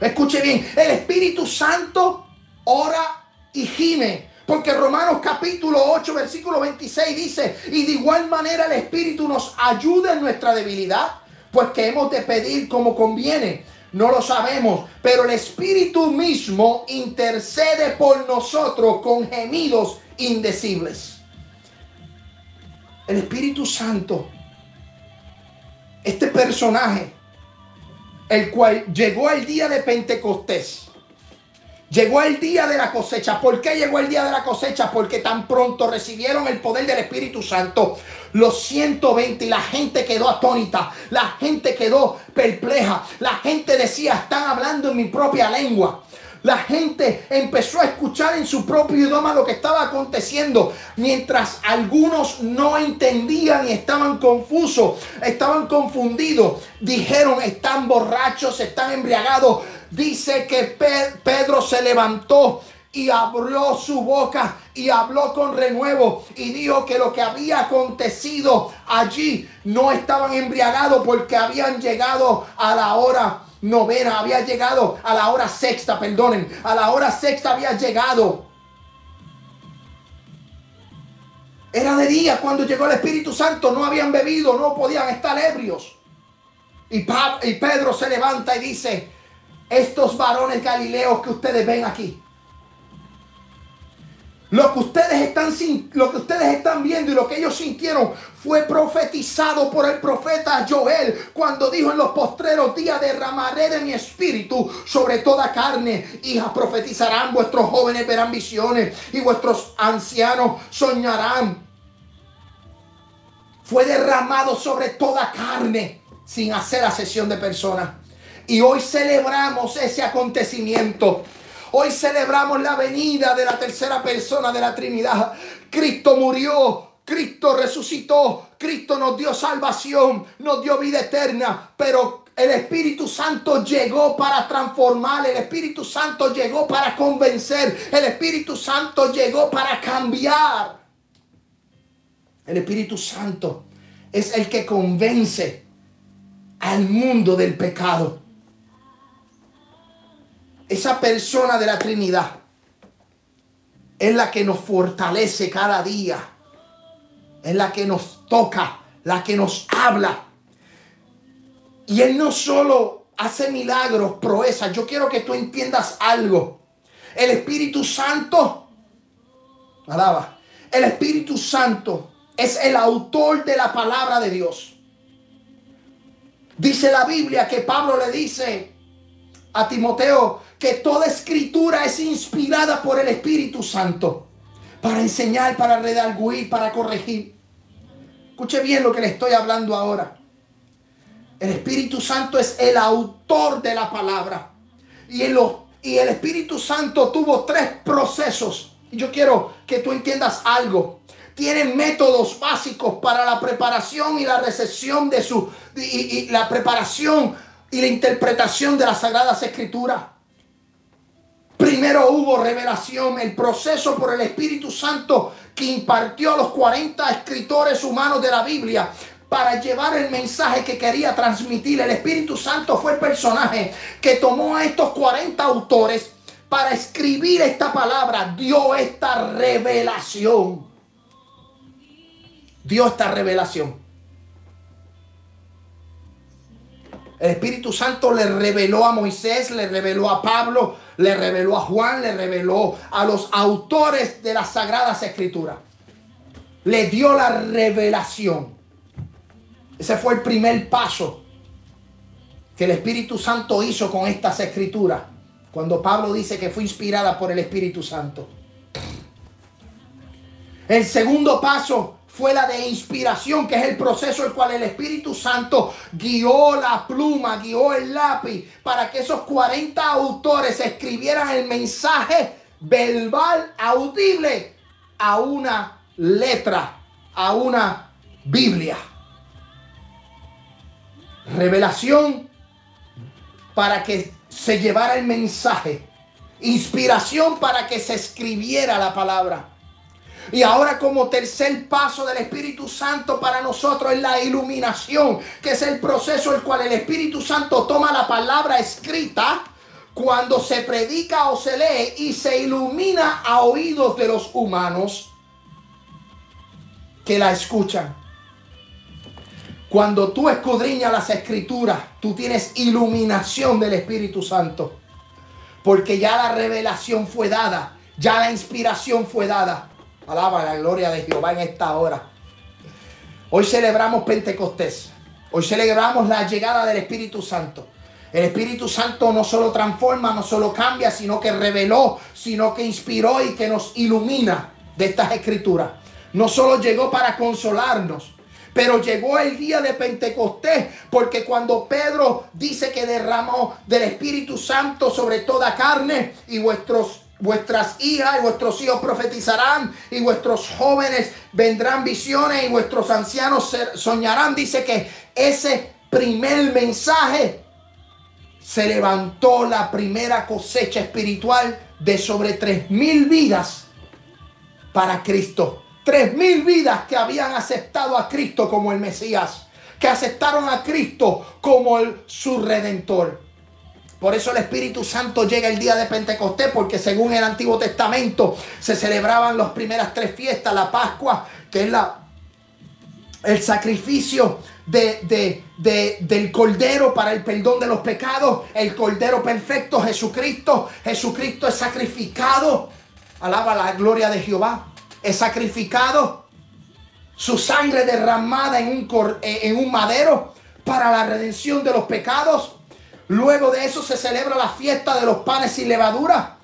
Escuche bien, el Espíritu Santo ora y gime. Porque Romanos capítulo 8 versículo 26 dice, y de igual manera el Espíritu nos ayuda en nuestra debilidad, pues que hemos de pedir como conviene no lo sabemos, pero el Espíritu mismo intercede por nosotros con gemidos indecibles. El Espíritu Santo, este personaje, el cual llegó el día de Pentecostés, Llegó el día de la cosecha. ¿Por qué llegó el día de la cosecha? Porque tan pronto recibieron el poder del Espíritu Santo. Los 120 y la gente quedó atónita, la gente quedó perpleja, la gente decía, están hablando en mi propia lengua. La gente empezó a escuchar en su propio idioma lo que estaba aconteciendo, mientras algunos no entendían y estaban confusos, estaban confundidos. Dijeron, están borrachos, están embriagados. Dice que Pedro se levantó y abrió su boca y habló con renuevo y dijo que lo que había acontecido allí no estaban embriagados porque habían llegado a la hora novena, había llegado a la hora sexta, perdonen, a la hora sexta había llegado. Era de día cuando llegó el Espíritu Santo, no habían bebido, no podían estar ebrios. Y, y Pedro se levanta y dice, estos varones galileos que ustedes ven aquí, lo que ustedes están lo que ustedes están viendo y lo que ellos sintieron fue profetizado por el profeta Joel cuando dijo en los postreros días derramaré de mi espíritu sobre toda carne. Hijas profetizarán, vuestros jóvenes verán visiones y vuestros ancianos soñarán. Fue derramado sobre toda carne sin hacer asesión de personas. Y hoy celebramos ese acontecimiento. Hoy celebramos la venida de la tercera persona de la Trinidad. Cristo murió, Cristo resucitó, Cristo nos dio salvación, nos dio vida eterna, pero el Espíritu Santo llegó para transformar, el Espíritu Santo llegó para convencer, el Espíritu Santo llegó para cambiar. El Espíritu Santo es el que convence al mundo del pecado esa persona de la Trinidad es la que nos fortalece cada día. Es la que nos toca, la que nos habla. Y Él no solo hace milagros, proezas. Yo quiero que tú entiendas algo. El Espíritu Santo, alaba, el Espíritu Santo es el autor de la palabra de Dios. Dice la Biblia que Pablo le dice a Timoteo, que toda escritura es inspirada por el Espíritu Santo para enseñar, para redarguir, para corregir. Escuche bien lo que le estoy hablando ahora. El Espíritu Santo es el autor de la palabra. Y, en lo, y el Espíritu Santo tuvo tres procesos. Y yo quiero que tú entiendas algo. Tienen métodos básicos para la preparación y la recepción de su... Y la preparación y la interpretación de las Sagradas Escrituras. Primero hubo revelación, el proceso por el Espíritu Santo que impartió a los 40 escritores humanos de la Biblia para llevar el mensaje que quería transmitir. El Espíritu Santo fue el personaje que tomó a estos 40 autores para escribir esta palabra, dio esta revelación. Dio esta revelación. El Espíritu Santo le reveló a Moisés, le reveló a Pablo, le reveló a Juan, le reveló a los autores de las sagradas escrituras. Le dio la revelación. Ese fue el primer paso que el Espíritu Santo hizo con estas escrituras. Cuando Pablo dice que fue inspirada por el Espíritu Santo. El segundo paso fue la de inspiración, que es el proceso el cual el Espíritu Santo guió la pluma, guió el lápiz, para que esos 40 autores escribieran el mensaje verbal audible a una letra, a una Biblia. Revelación para que se llevara el mensaje. Inspiración para que se escribiera la palabra. Y ahora como tercer paso del Espíritu Santo para nosotros es la iluminación, que es el proceso el cual el Espíritu Santo toma la palabra escrita cuando se predica o se lee y se ilumina a oídos de los humanos que la escuchan. Cuando tú escudriñas las escrituras, tú tienes iluminación del Espíritu Santo. Porque ya la revelación fue dada, ya la inspiración fue dada. Alaba la gloria de Jehová en esta hora. Hoy celebramos Pentecostés. Hoy celebramos la llegada del Espíritu Santo. El Espíritu Santo no solo transforma, no solo cambia, sino que reveló, sino que inspiró y que nos ilumina de estas escrituras. No solo llegó para consolarnos, Pero llegó el día de Pentecostés, porque cuando Pedro dice que derramó del Espíritu Santo sobre toda carne y vuestros vuestras hijas y vuestros hijos profetizarán y vuestros jóvenes vendrán visiones y vuestros ancianos soñarán. Dice que ese primer mensaje se levantó la primera cosecha espiritual de sobre tres mil vidas para Cristo. Tres mil vidas que habían aceptado a Cristo como el Mesías, que aceptaron a Cristo como el, su redentor. Por eso el Espíritu Santo llega el día de Pentecostés, porque según el Antiguo Testamento se celebraban las primeras tres fiestas, la Pascua, que es la, el sacrificio de, del Cordero para el perdón de los pecados, el Cordero perfecto, Jesucristo. Jesucristo es sacrificado. Alaba la gloria de Jehová. Es sacrificado. Su sangre derramada en un, en un madero para la redención de los pecados. Luego de eso se celebra la fiesta de los panes sin levadura.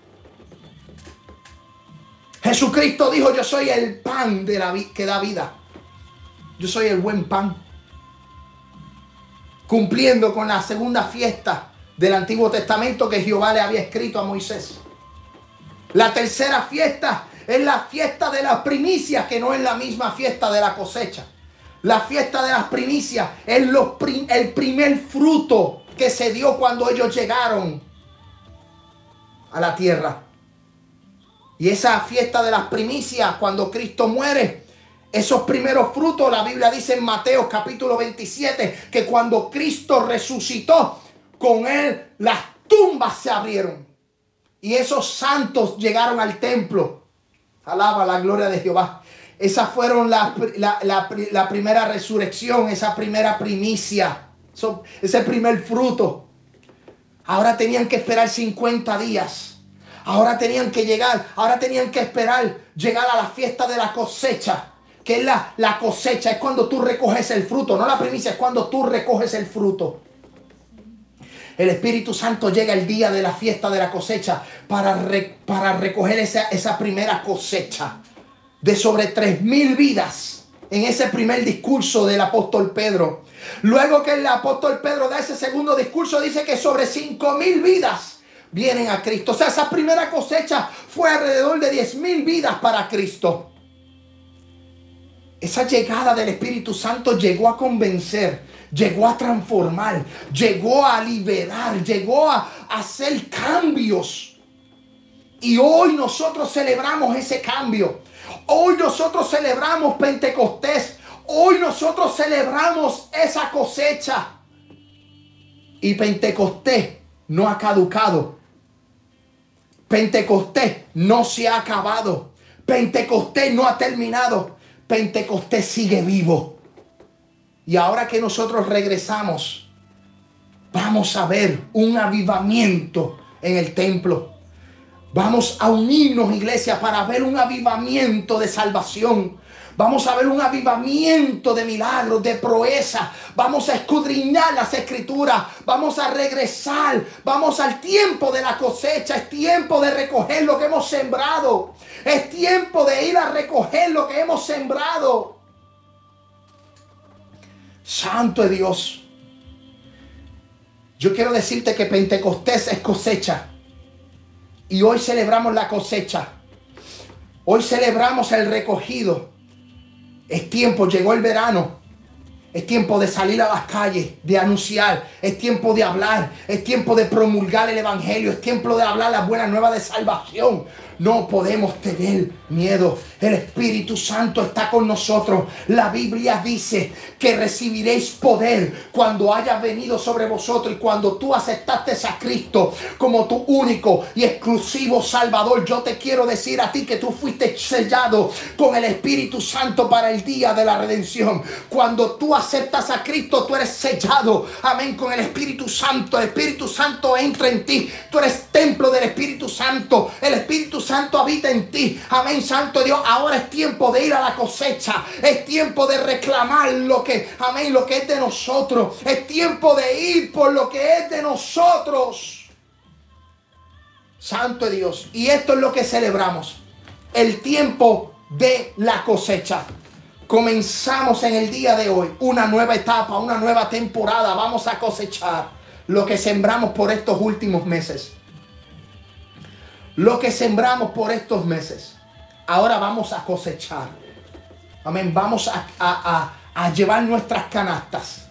Jesucristo dijo, yo soy el pan de la que da vida. Yo soy el buen pan. Cumpliendo con la segunda fiesta del Antiguo Testamento que Jehová le había escrito a Moisés. La tercera fiesta es la fiesta de las primicias, que no es la misma fiesta de la cosecha. La fiesta de las primicias es el primer fruto que se dio cuando ellos llegaron a la tierra. Y esa fiesta de las primicias, cuando Cristo muere, esos primeros frutos, la Biblia dice en Mateo capítulo 27, que cuando Cristo resucitó, con él las tumbas se abrieron. Y esos santos llegaron al templo. Alaba la gloria de Jehová. Esas fueron la, la primera resurrección, esa primera primicia ese primer fruto. Ahora tenían que esperar 50 días. Ahora tenían que llegar, ahora tenían que esperar llegar a la fiesta de la cosecha. Que es la, la cosecha, es cuando tú recoges el fruto. No la primicia, es cuando tú recoges el fruto. El Espíritu Santo llega el día de la fiesta de la cosecha para, para recoger esa, esa primera cosecha de sobre tres mil vidas en ese primer discurso del apóstol Pedro. Luego que el apóstol Pedro da ese segundo discurso, dice que sobre cinco mil vidas vienen a Cristo. O sea, esa primera cosecha fue alrededor de diez mil vidas para Cristo. Esa llegada del Espíritu Santo llegó a convencer, llegó a transformar, llegó a liberar, llegó a hacer cambios. Y hoy nosotros celebramos ese cambio. Hoy nosotros celebramos Pentecostés. Hoy nosotros celebramos esa cosecha. Y Pentecostés no ha caducado. Pentecostés no se ha acabado. Pentecostés no ha terminado. Pentecostés sigue vivo. Y ahora que nosotros regresamos, vamos a ver un avivamiento en el templo. Vamos a unirnos, iglesia, para ver un avivamiento de salvación. Vamos a ver un avivamiento de milagros, de proeza. Vamos a escudriñar las escrituras. Vamos a regresar. Vamos al tiempo de la cosecha. Es tiempo de recoger lo que hemos sembrado. Es tiempo de ir a recoger lo que hemos sembrado. Santo es Dios. Yo quiero decirte que Pentecostés es cosecha. Y hoy celebramos la cosecha. Hoy celebramos el recogido. Es tiempo, llegó el verano. Es tiempo de salir a las calles, de anunciar. Es tiempo de hablar. Es tiempo de promulgar el Evangelio. Es tiempo de hablar la buena nueva de salvación. No podemos tener miedo. El Espíritu Santo está con nosotros. La Biblia dice que recibiréis poder cuando haya venido sobre vosotros y cuando tú aceptaste a Cristo como tu único y exclusivo Salvador. Yo te quiero decir a ti que tú fuiste sellado con el Espíritu Santo para el día de la redención. Cuando tú aceptas a Cristo, tú eres sellado. Amén. Con el Espíritu Santo. El Espíritu Santo entra en ti. Tú eres templo del Espíritu Santo. El Espíritu Santo habita en ti. Amén, Santo Dios. Ahora es tiempo de ir a la cosecha. Es tiempo de reclamar lo que, amén, lo que es de nosotros. Es tiempo de ir por lo que es de nosotros. Santo Dios. Y esto es lo que celebramos. El tiempo de la cosecha. Comenzamos en el día de hoy una nueva etapa, una nueva temporada. Vamos a cosechar lo que sembramos por estos últimos meses. Lo que sembramos por estos meses. Ahora vamos a cosechar. Amén. Vamos a, a llevar nuestras canastas.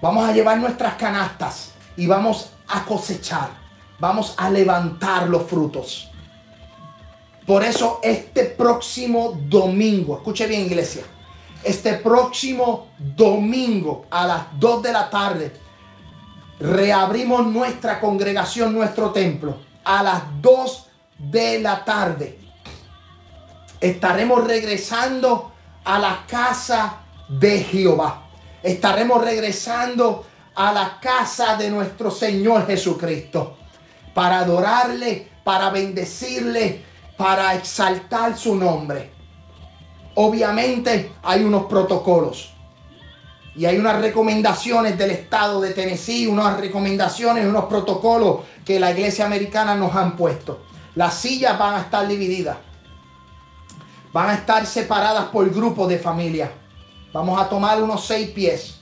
Vamos a llevar nuestras canastas y vamos a cosechar. Vamos a levantar los frutos. Por eso este próximo domingo, escuche bien iglesia, este próximo domingo a las 2 de la tarde, reabrimos nuestra congregación, nuestro templo, a las 2 de la tarde. Estaremos regresando a la casa de Jehová. Estaremos regresando a la casa de nuestro Señor Jesucristo para adorarle, para bendecirle, para exaltar su nombre. Obviamente hay unos protocolos y hay unas recomendaciones del estado de Tennessee, unas recomendaciones, unos protocolos que la iglesia americana nos han puesto. Las sillas van a estar divididas. Van a estar separadas por grupos de familia. Vamos a tomar unos seis pies.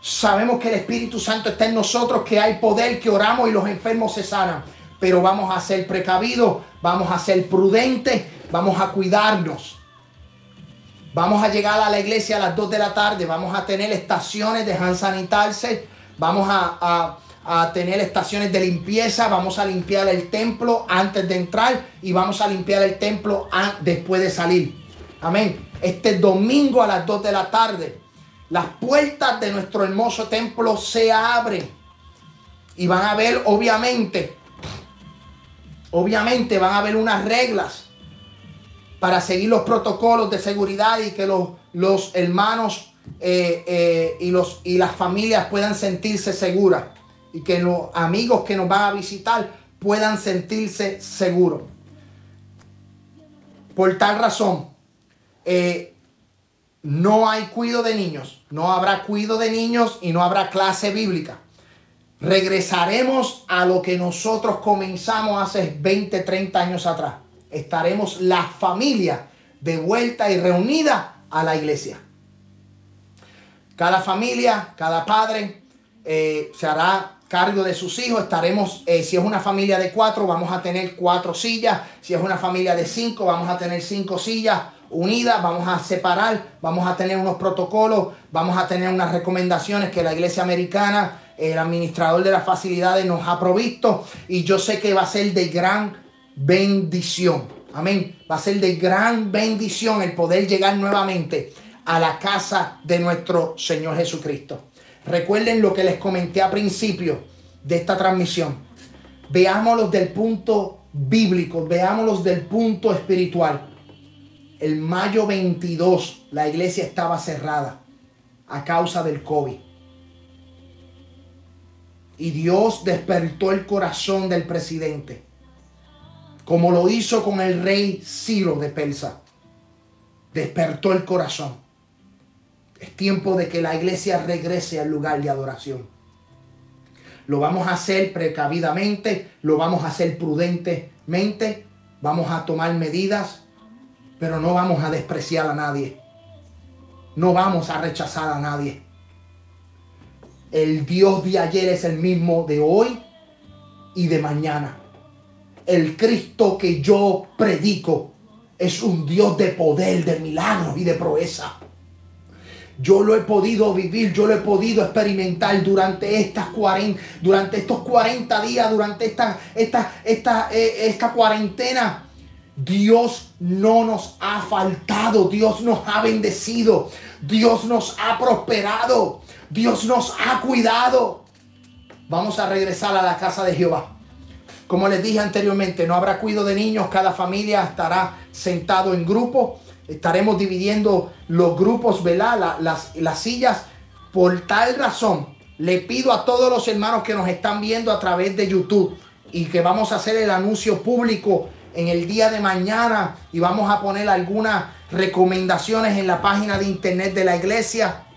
Sabemos que el Espíritu Santo está en nosotros, que hay poder, que oramos y los enfermos se sanan pero vamos a ser precavidos, vamos a ser prudentes, vamos a cuidarnos. Vamos a llegar a la iglesia a las 2 de la tarde, vamos a tener estaciones de hand sanitarse, vamos a, tener estaciones de limpieza, vamos a limpiar el templo antes de entrar y vamos a limpiar el templo después de salir. Amén. Este domingo a las 2 de la tarde, las puertas de nuestro hermoso templo se abren y van a ver obviamente Obviamente van a haber unas reglas para seguir los protocolos de seguridad y que los, los hermanos eh, eh, y, los, y las familias puedan sentirse seguras y que los amigos que nos van a visitar puedan sentirse seguros. Por tal razón, eh, no hay cuido de niños, no habrá cuido de niños y no habrá clase bíblica regresaremos a lo que nosotros comenzamos hace 20, 30 años atrás. Estaremos la familia de vuelta y reunida a la iglesia. Cada familia, cada padre eh, se hará cargo de sus hijos. Estaremos, eh, si es una familia de cuatro, vamos a tener cuatro sillas. Si es una familia de cinco, vamos a tener cinco sillas unidas. Vamos a separar, vamos a tener unos protocolos, vamos a tener unas recomendaciones que la iglesia americana el administrador de las facilidades nos ha provisto y yo sé que va a ser de gran bendición. Amén. Va a ser de gran bendición el poder llegar nuevamente a la casa de nuestro Señor Jesucristo. Recuerden lo que les comenté a principio de esta transmisión. Veámoslo del punto bíblico, veámoslo del punto espiritual. El mayo 22 la iglesia estaba cerrada a causa del COVID. Y Dios despertó el corazón del presidente, como lo hizo con el rey Ciro de Persa. Despertó el corazón. Es tiempo de que la iglesia regrese al lugar de adoración. Lo vamos a hacer precavidamente, lo vamos a hacer prudentemente, vamos a tomar medidas, pero no vamos a despreciar a nadie. No vamos a rechazar a nadie. El Dios de ayer es el mismo de hoy y de mañana. El Cristo que yo predico es un Dios de poder, de milagros y de proeza. Yo lo he podido vivir, yo lo he podido experimentar durante estas 40, durante estos 40 días, durante esta, esta, esta, eh, esta cuarentena. Dios no nos ha faltado, Dios nos ha bendecido, Dios nos ha prosperado. Dios nos ha cuidado. Vamos a regresar a la casa de Jehová. Como les dije anteriormente, no habrá cuidado de niños, cada familia estará sentado en grupo. Estaremos dividiendo los grupos, ¿verdad? las, las sillas. Por tal razón, le pido a todos los hermanos que nos están viendo a través de YouTube y que vamos a hacer el anuncio público en el día de mañana y vamos a poner algunas recomendaciones en la página de internet de la iglesia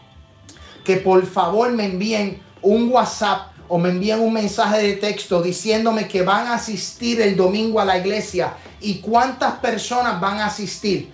que por favor me envíen un WhatsApp o me envíen un mensaje de texto diciéndome que van a asistir el domingo a la iglesia y cuántas personas van a asistir.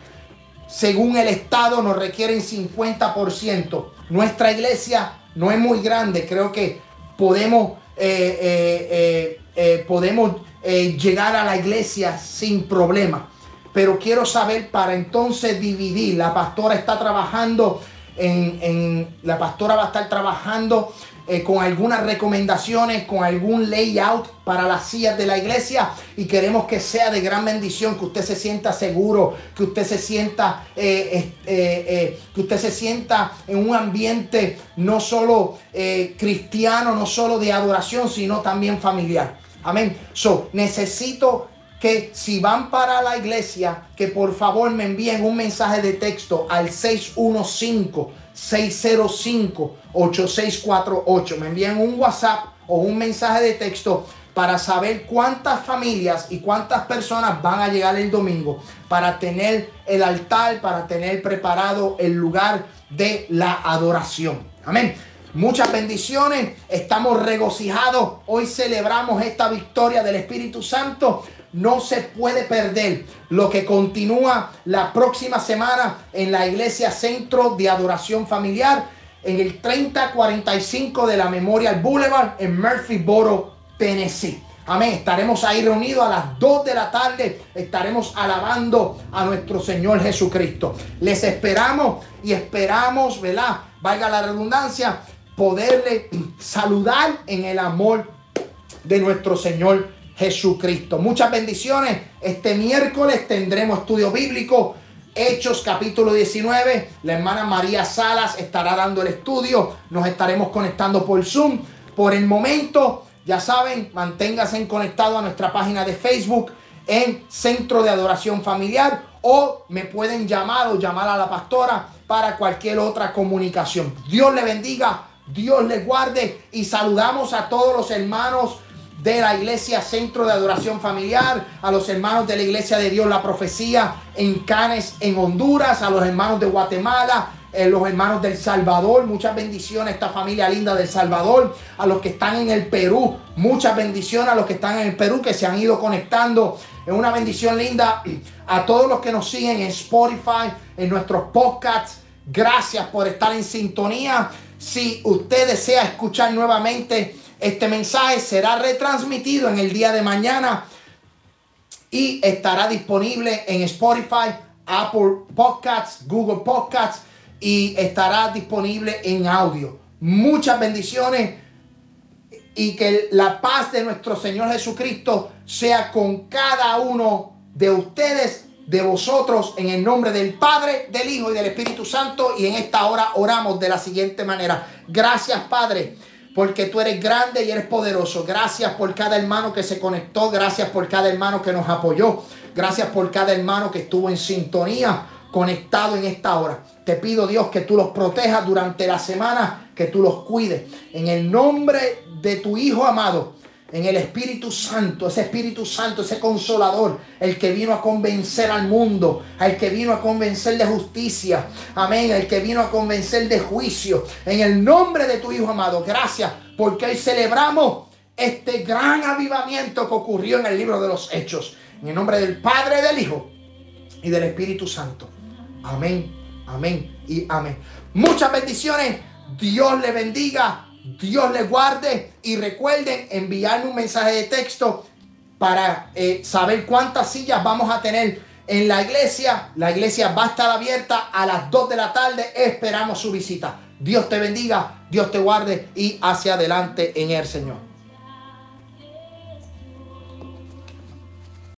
según el Estado nos requieren 50%. Nuestra iglesia no es muy grande, creo que podemos, eh, eh, eh, podemos llegar a la iglesia sin problema. Pero quiero saber para entonces dividir. La pastora está trabajando en, la pastora va a estar trabajando eh, con algunas recomendaciones, con algún layout para las sillas de la iglesia y queremos que sea de gran bendición, que usted se sienta seguro, que usted se sienta, eh, eh, que usted se sienta en un ambiente no solo cristiano, no solo de adoración, sino también familiar. Amén. So, necesito que si van para la iglesia, que por favor me envíen un mensaje de texto al 615 605-8648. Me envían un WhatsApp o un mensaje de texto para saber cuántas familias y cuántas personas van a llegar el domingo para tener el altar, para tener preparado el lugar de la adoración. Amén. Muchas bendiciones. Estamos regocijados. Hoy celebramos esta victoria del Espíritu Santo no se puede perder lo que continúa la próxima semana en la iglesia Centro de Adoración Familiar en el 3045 de la Memorial Boulevard en Murphyboro, Tennessee. Amén. Estaremos ahí reunidos a las 2 de la tarde. Estaremos alabando a nuestro Señor Jesucristo. Les esperamos y esperamos, ¿verdad? Valga la redundancia, poderle saludar en el amor de nuestro Señor Jesucristo. Muchas bendiciones. Este miércoles tendremos estudio bíblico. Hechos capítulo 19. La hermana María Salas estará dando el estudio. Nos estaremos conectando por Zoom. Por el momento, ya saben, manténganse conectado a nuestra página de Facebook en Centro de Adoración Familiar o me pueden llamar o llamar a la pastora para cualquier otra comunicación. Dios le bendiga, Dios le guarde y saludamos a todos los hermanos de la iglesia Centro de Adoración Familiar, a los hermanos de la iglesia de Dios La Profecía en Canes, en Honduras, a los hermanos de Guatemala, eh, los hermanos del Salvador, muchas bendiciones a esta familia linda del Salvador, a los que están en el Perú, muchas bendiciones a los que están en el Perú que se han ido conectando. Es una bendición linda a todos los que nos siguen en Spotify, en nuestros podcasts. Gracias por estar en sintonía. Si usted desea escuchar nuevamente este mensaje será retransmitido en el día de mañana y estará disponible en Spotify, Apple Podcasts, Google Podcasts y estará disponible en audio. Muchas bendiciones y que la paz de nuestro Señor Jesucristo sea con cada uno de ustedes, de vosotros, en el nombre del Padre, del Hijo y del Espíritu Santo. Y en esta hora oramos de la siguiente manera. Gracias, Padre porque tú eres grande y eres poderoso. Gracias por cada hermano que se conectó, gracias por cada hermano que nos apoyó, gracias por cada hermano que estuvo en sintonía, conectado en esta hora. Te pido Dios que tú los protejas durante la semana, que tú los cuides. En el nombre de tu Hijo amado, en el Espíritu Santo, ese Espíritu Santo, ese consolador, el que vino a convencer al mundo, el que vino a convencer de justicia, amén, el que vino a convencer de juicio, en el nombre de tu Hijo amado, gracias, porque hoy celebramos este gran avivamiento que ocurrió en el libro de los Hechos, en el nombre del Padre, del Hijo y del Espíritu Santo, amén, amén y amén. Muchas bendiciones, Dios le bendiga. Dios les guarde y recuerden enviarme un mensaje de texto para eh, saber cuántas sillas vamos a tener en la iglesia. La iglesia va a estar abierta a las 2 de la tarde. Esperamos su visita. Dios te bendiga, Dios te guarde y hacia adelante en el Señor.